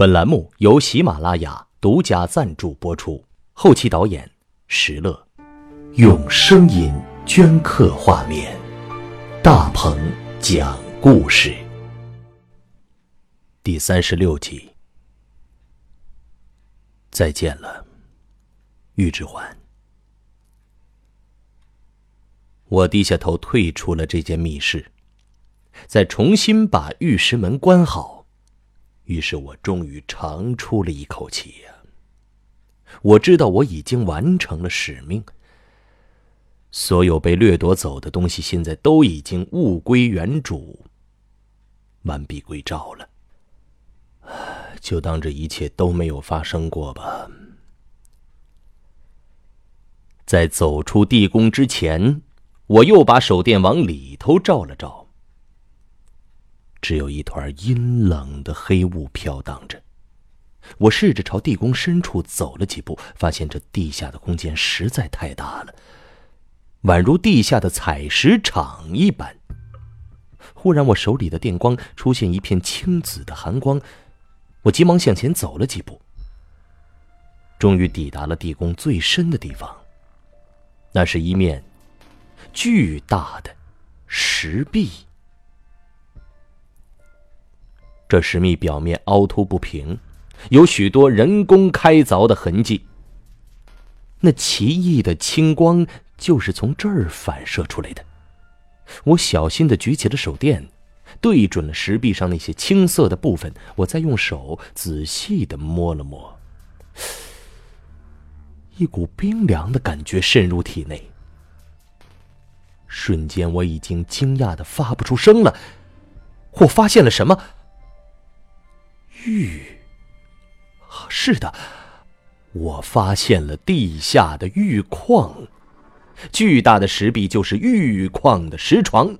本栏目由喜马拉雅独家赞助播出，后期导演石乐，用声音镌刻画面，大鹏讲故事，第三十六集。再见了，玉之环。我低下头退出了这间密室，再重新把玉石门关好。于是我终于长出了一口气呀！我知道我已经完成了使命，所有被掠夺走的东西现在都已经物归原主，完璧归赵了。就当这一切都没有发生过吧。在走出地宫之前，我又把手电往里头照了照。只有一团阴冷的黑雾飘荡着。我试着朝地宫深处走了几步，发现这地下的空间实在太大了，宛如地下的采石场一般。忽然，我手里的电光出现一片青紫的寒光，我急忙向前走了几步，终于抵达了地宫最深的地方。那是一面巨大的石壁。这石壁表面凹凸不平，有许多人工开凿的痕迹。那奇异的青光就是从这儿反射出来的。我小心的举起了手电，对准了石壁上那些青色的部分，我再用手仔细的摸了摸。一股冰凉的感觉渗入体内，瞬间我已经惊讶的发不出声了。我发现了什么？玉，是的，我发现了地下的玉矿，巨大的石壁就是玉矿的石床。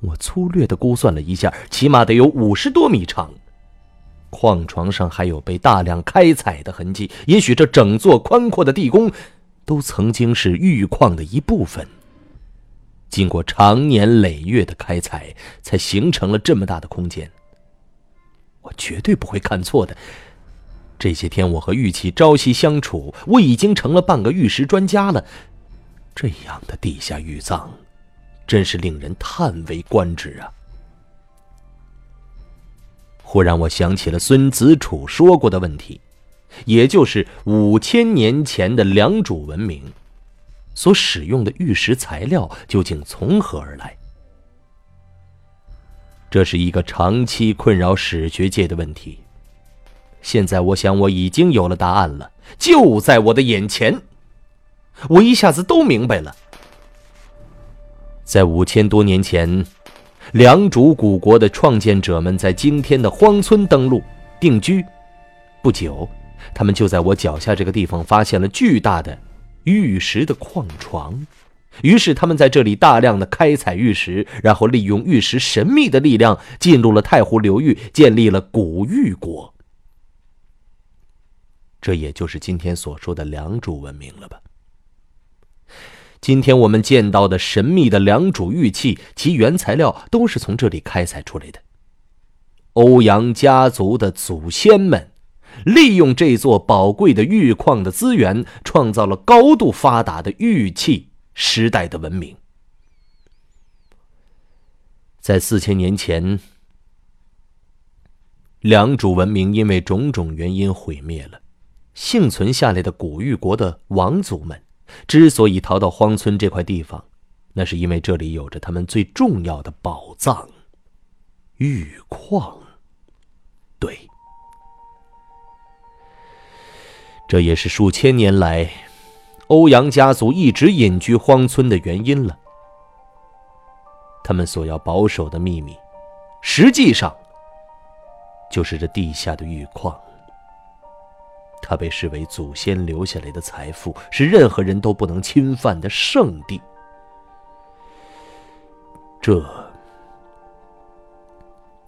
我粗略的估算了一下，起码得有五十多米长。矿床上还有被大量开采的痕迹，也许这整座宽阔的地宫都曾经是玉矿的一部分。经过长年累月的开采，才形成了这么大的空间。我绝对不会看错的。这些天我和玉器朝夕相处，我已经成了半个玉石专家了。这样的地下玉藏，真是令人叹为观止啊！忽然，我想起了孙子楚说过的问题，也就是五千年前的良渚文明所使用的玉石材料究竟从何而来？这是一个长期困扰史学界的问题。现在，我想我已经有了答案了，就在我的眼前。我一下子都明白了。在五千多年前，良渚古国的创建者们在今天的荒村登陆定居，不久，他们就在我脚下这个地方发现了巨大的玉石的矿床。于是，他们在这里大量的开采玉石，然后利用玉石神秘的力量进入了太湖流域，建立了古玉国。这也就是今天所说的良渚文明了吧？今天我们见到的神秘的良渚玉器，其原材料都是从这里开采出来的。欧阳家族的祖先们利用这座宝贵的玉矿的资源，创造了高度发达的玉器。时代的文明，在四千年前，良渚文明因为种种原因毁灭了。幸存下来的古玉国的王族们，之所以逃到荒村这块地方，那是因为这里有着他们最重要的宝藏——玉矿。对，这也是数千年来。欧阳家族一直隐居荒村的原因了。他们所要保守的秘密，实际上就是这地下的玉矿。它被视为祖先留下来的财富，是任何人都不能侵犯的圣地。这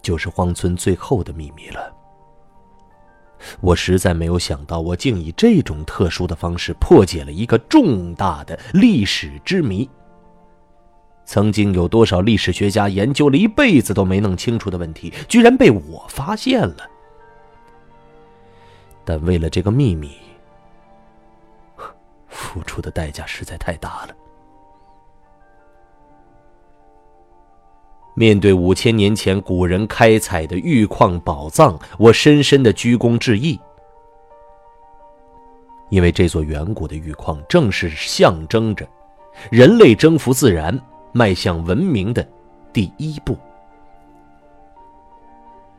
就是荒村最后的秘密了。我实在没有想到，我竟以这种特殊的方式破解了一个重大的历史之谜。曾经有多少历史学家研究了一辈子都没弄清楚的问题，居然被我发现了。但为了这个秘密，付出的代价实在太大了。面对五千年前古人开采的玉矿宝藏，我深深的鞠躬致意，因为这座远古的玉矿正是象征着人类征服自然、迈向文明的第一步。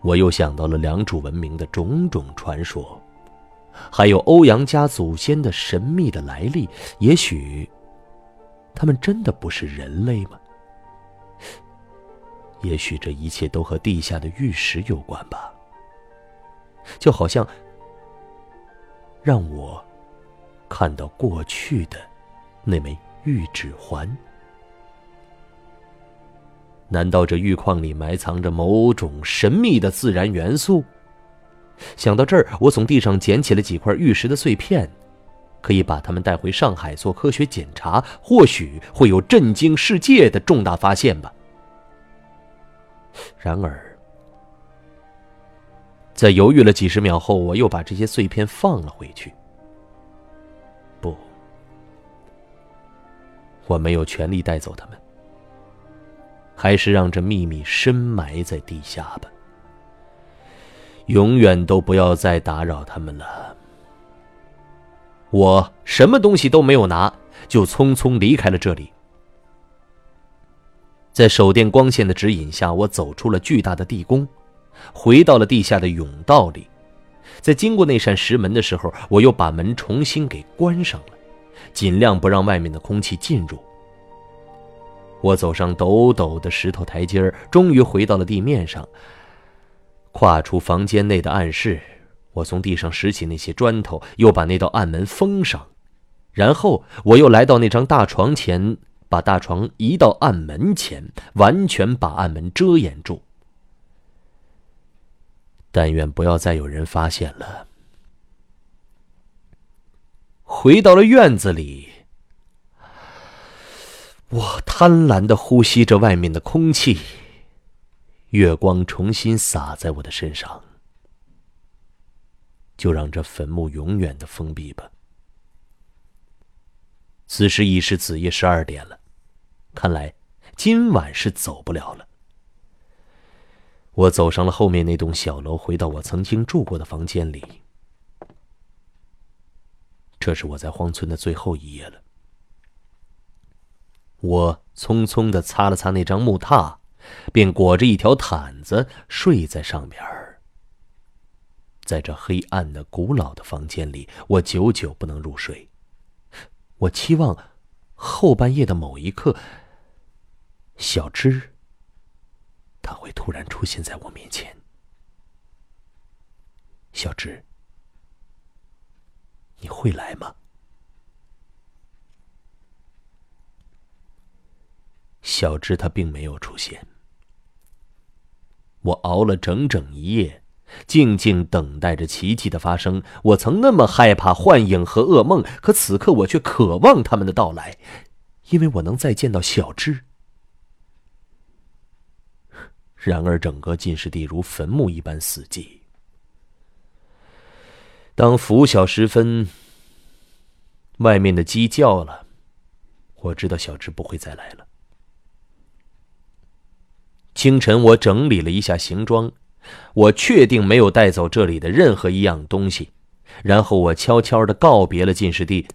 我又想到了良渚文明的种种传说，还有欧阳家祖先的神秘的来历。也许，他们真的不是人类吗？也许这一切都和地下的玉石有关吧。就好像，让我看到过去的那枚玉指环。难道这玉矿里埋藏着某种神秘的自然元素？想到这儿，我从地上捡起了几块玉石的碎片，可以把它们带回上海做科学检查，或许会有震惊世界的重大发现吧。然而，在犹豫了几十秒后，我又把这些碎片放了回去。不，我没有权利带走他们，还是让这秘密深埋在地下吧。永远都不要再打扰他们了。我什么东西都没有拿，就匆匆离开了这里。在手电光线的指引下，我走出了巨大的地宫，回到了地下的甬道里。在经过那扇石门的时候，我又把门重新给关上了，尽量不让外面的空气进入。我走上陡陡的石头台阶终于回到了地面上。跨出房间内的暗室，我从地上拾起那些砖头，又把那道暗门封上，然后我又来到那张大床前。把大床移到暗门前，完全把暗门遮掩住。但愿不要再有人发现了。回到了院子里，我贪婪的呼吸着外面的空气，月光重新洒在我的身上，就让这坟墓永远的封闭吧。此时已是子夜十二点了，看来今晚是走不了了。我走上了后面那栋小楼，回到我曾经住过的房间里。这是我在荒村的最后一夜了。我匆匆的擦了擦那张木榻，便裹着一条毯子睡在上边儿在这黑暗的、古老的房间里，我久久不能入睡。我期望后半夜的某一刻，小芝，他会突然出现在我面前。小芝，你会来吗？小芝他并没有出现。我熬了整整一夜。静静等待着奇迹的发生。我曾那么害怕幻影和噩梦，可此刻我却渴望他们的到来，因为我能再见到小智。然而，整个进士地如坟墓一般死寂。当拂晓时分，外面的鸡叫了，我知道小智不会再来了。清晨，我整理了一下行装。我确定没有带走这里的任何一样东西，然后我悄悄的告别了进士第。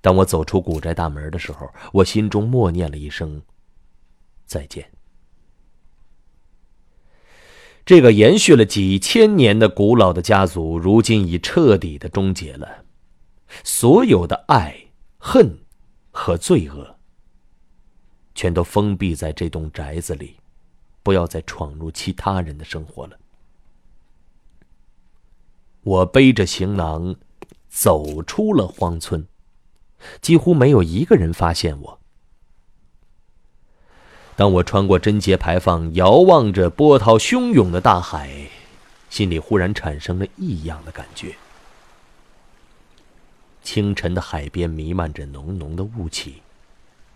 当我走出古宅大门的时候，我心中默念了一声：“再见。”这个延续了几千年的古老的家族，如今已彻底的终结了。所有的爱、恨和罪恶，全都封闭在这栋宅子里。不要再闯入其他人的生活了。我背着行囊走出了荒村，几乎没有一个人发现我。当我穿过贞节牌坊，遥望着波涛汹涌的大海，心里忽然产生了异样的感觉。清晨的海边弥漫着浓浓的雾气，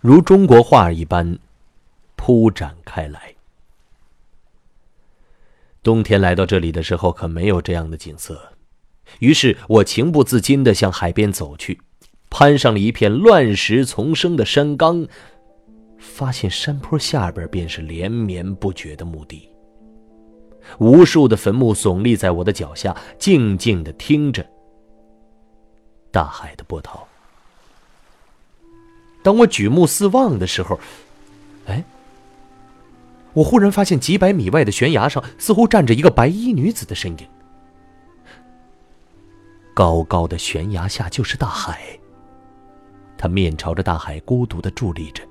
如中国画一般铺展开来。冬天来到这里的时候，可没有这样的景色。于是我情不自禁地向海边走去，攀上了一片乱石丛生的山岗，发现山坡下边便是连绵不绝的墓地。无数的坟墓耸立在我的脚下，静静地听着大海的波涛。当我举目四望的时候，哎，我忽然发现几百米外的悬崖上似乎站着一个白衣女子的身影。高高的悬崖下就是大海，她面朝着大海，孤独的伫立着，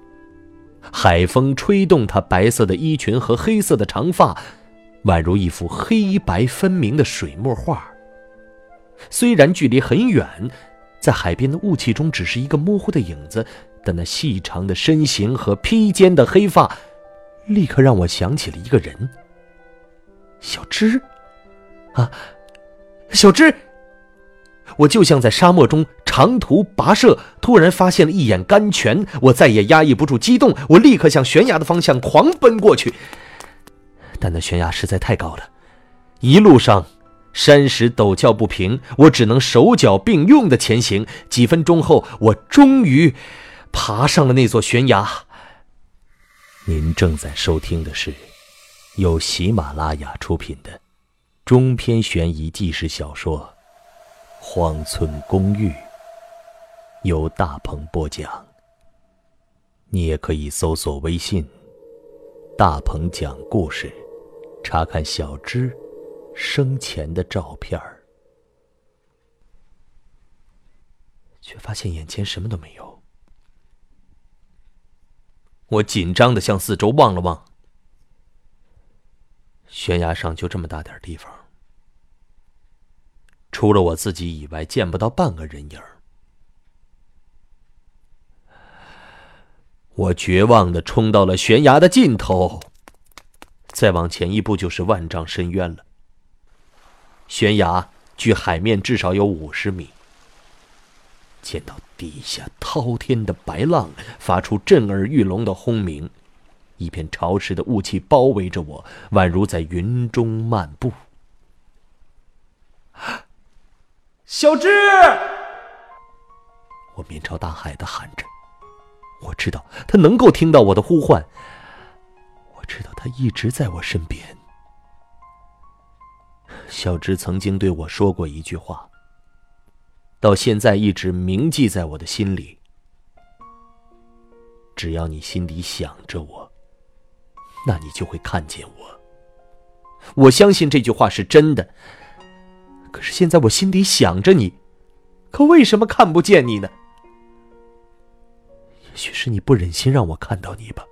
海风吹动她白色的衣裙和黑色的长发。宛如一幅黑白分明的水墨画。虽然距离很远，在海边的雾气中只是一个模糊的影子，但那细长的身形和披肩的黑发，立刻让我想起了一个人——小芝。啊，小芝！我就像在沙漠中长途跋涉，突然发现了一眼甘泉，我再也压抑不住激动，我立刻向悬崖的方向狂奔过去。但那悬崖实在太高了，一路上山石陡峭不平，我只能手脚并用的前行。几分钟后，我终于爬上了那座悬崖。您正在收听的是由喜马拉雅出品的中篇悬疑纪实小说《荒村公寓》，由大鹏播讲。你也可以搜索微信“大鹏讲故事”。查看小芝生前的照片儿，却发现眼前什么都没有。我紧张的向四周望了望，悬崖上就这么大点地方，除了我自己以外，见不到半个人影我绝望的冲到了悬崖的尽头。再往前一步就是万丈深渊了。悬崖距海面至少有五十米。见到底下滔天的白浪发出震耳欲聋的轰鸣，一片潮湿的雾气包围着我，宛如在云中漫步。小智，我面朝大海的喊着，我知道他能够听到我的呼唤。我知道他一直在我身边。小芝曾经对我说过一句话，到现在一直铭记在我的心里。只要你心里想着我，那你就会看见我。我相信这句话是真的。可是现在我心里想着你，可为什么看不见你呢？也许是你不忍心让我看到你吧。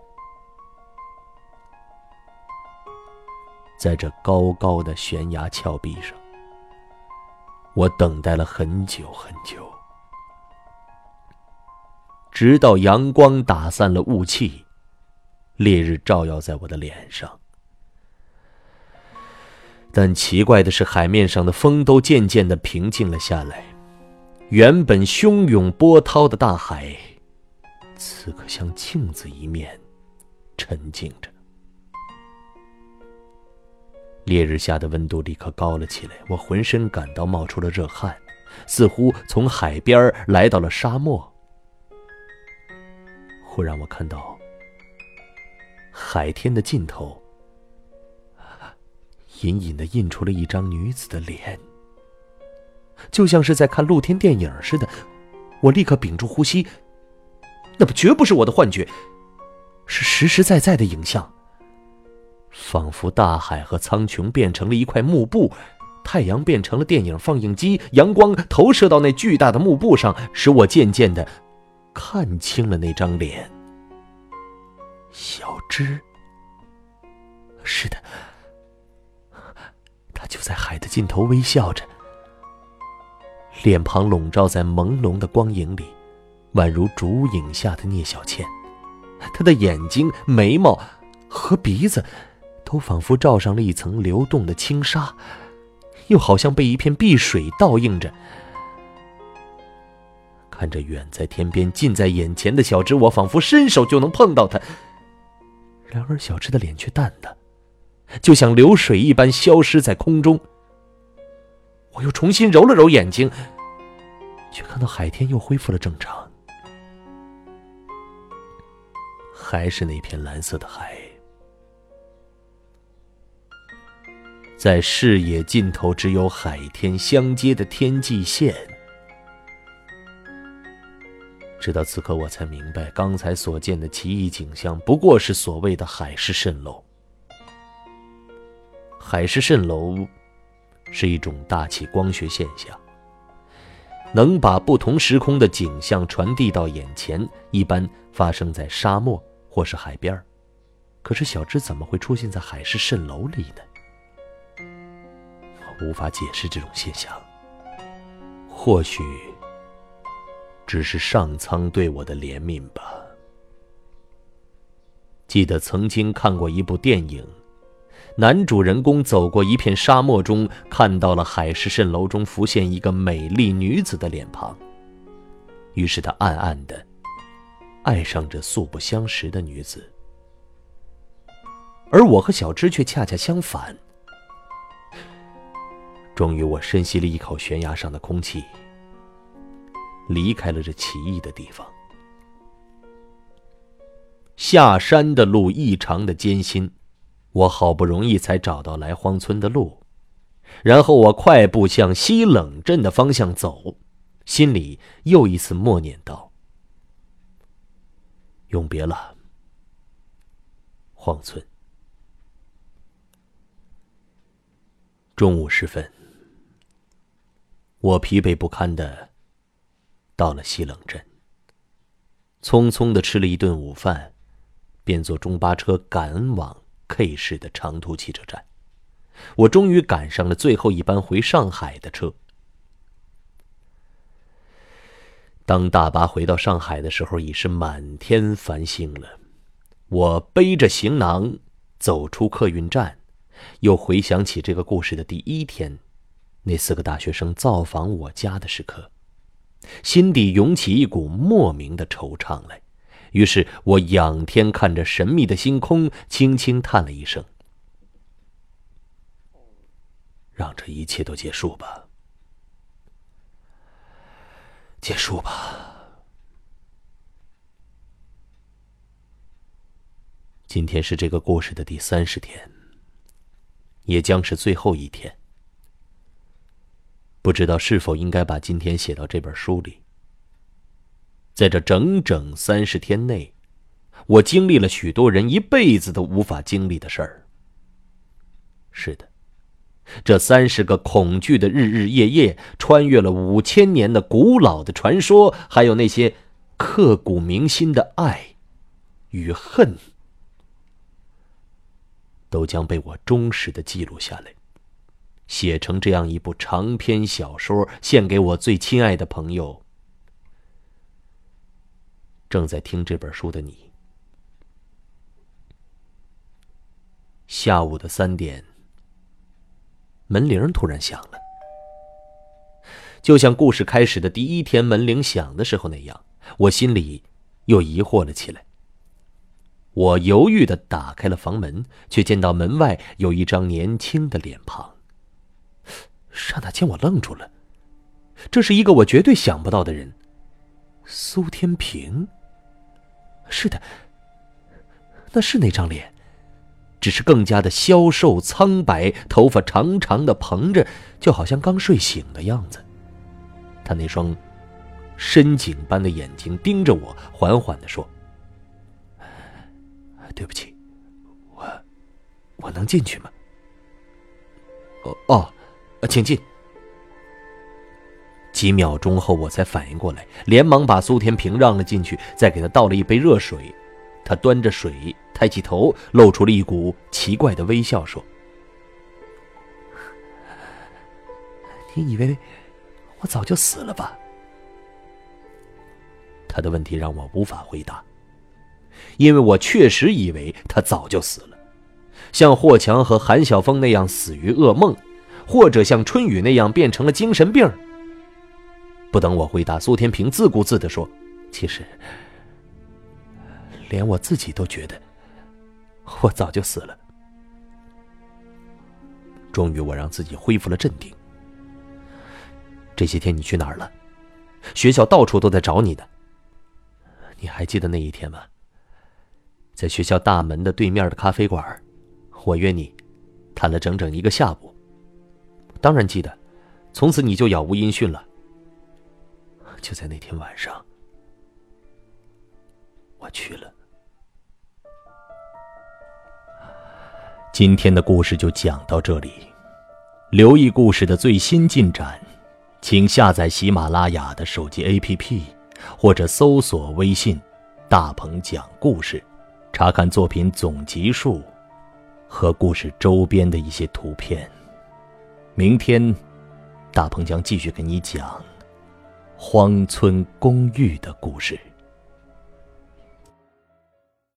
在这高高的悬崖峭壁上，我等待了很久很久，直到阳光打散了雾气，烈日照耀在我的脸上。但奇怪的是，海面上的风都渐渐的平静了下来，原本汹涌波涛的大海，此刻像镜子一面，沉静着。烈日下的温度立刻高了起来，我浑身感到冒出了热汗，似乎从海边来到了沙漠。忽然，我看到海天的尽头，隐隐的印出了一张女子的脸，就像是在看露天电影似的。我立刻屏住呼吸，那不绝不是我的幻觉，是实实在在的影像。仿佛大海和苍穹变成了一块幕布，太阳变成了电影放映机，阳光投射到那巨大的幕布上，使我渐渐的看清了那张脸。小芝，是的，他就在海的尽头微笑着，脸庞笼罩在朦胧的光影里，宛如烛影下的聂小倩。他的眼睛、眉毛和鼻子。都仿佛罩上了一层流动的轻纱，又好像被一片碧水倒映着。看着远在天边、近在眼前的小芝，我仿佛伸手就能碰到它。然而小芝的脸却淡了，就像流水一般消失在空中。我又重新揉了揉眼睛，却看到海天又恢复了正常，还是那片蓝色的海，在视野尽头只有海天相接的天际线。直到此刻，我才明白，刚才所见的奇异景象不过是所谓的海市蜃楼。海市蜃楼是一种大气光学现象，能把不同时空的景象传递到眼前。一般发生在沙漠或是海边可是小智怎么会出现在海市蜃楼里呢？无法解释这种现象。或许。只是上苍对我的怜悯吧。记得曾经看过一部电影，男主人公走过一片沙漠中，看到了海市蜃楼中浮现一个美丽女子的脸庞，于是他暗暗的爱上这素不相识的女子。而我和小芝却恰恰相反。终于，我深吸了一口悬崖上的空气。离开了这奇异的地方，下山的路异常的艰辛，我好不容易才找到来荒村的路，然后我快步向西冷镇的方向走，心里又一次默念道：“永别了，荒村。”中午时分，我疲惫不堪的。到了西冷镇，匆匆的吃了一顿午饭，便坐中巴车赶往 K 市的长途汽车站。我终于赶上了最后一班回上海的车。当大巴回到上海的时候，已是满天繁星了。我背着行囊走出客运站，又回想起这个故事的第一天，那四个大学生造访我家的时刻。心底涌起一股莫名的惆怅来，于是我仰天看着神秘的星空，轻轻叹了一声：“让这一切都结束吧，结束吧。”今天是这个故事的第三十天，也将是最后一天。不知道是否应该把今天写到这本书里。在这整整三十天内，我经历了许多人一辈子都无法经历的事儿。是的，这三十个恐惧的日日夜夜，穿越了五千年的古老的传说，还有那些刻骨铭心的爱与恨，都将被我忠实的记录下来。写成这样一部长篇小说，献给我最亲爱的朋友，正在听这本书的你。下午的三点，门铃突然响了，就像故事开始的第一天门铃响的时候那样，我心里又疑惑了起来。我犹豫的打开了房门，却见到门外有一张年轻的脸庞。刹那间，我愣住了。这是一个我绝对想不到的人，苏天平。是的，那是那张脸，只是更加的消瘦苍白，头发长长的蓬着，就好像刚睡醒的样子。他那双深井般的眼睛盯着我，缓缓的说：“对不起，我我能进去吗？”哦哦。请进。几秒钟后，我才反应过来，连忙把苏天平让了进去，再给他倒了一杯热水。他端着水，抬起头，露出了一股奇怪的微笑，说：“你以为我早就死了吧？”他的问题让我无法回答，因为我确实以为他早就死了，像霍强和韩晓峰那样死于噩梦。或者像春雨那样变成了精神病。不等我回答，苏天平自顾自的说：“其实，连我自己都觉得，我早就死了。”终于，我让自己恢复了镇定。这些天你去哪儿了？学校到处都在找你的。你还记得那一天吗？在学校大门的对面的咖啡馆，我约你，谈了整整一个下午。当然记得，从此你就杳无音讯了。就在那天晚上，我去了。今天的故事就讲到这里，留意故事的最新进展。请下载喜马拉雅的手机 APP，或者搜索微信“大鹏讲故事”，查看作品总集数和故事周边的一些图片。明天，大鹏将继续给你讲荒村公寓的故事。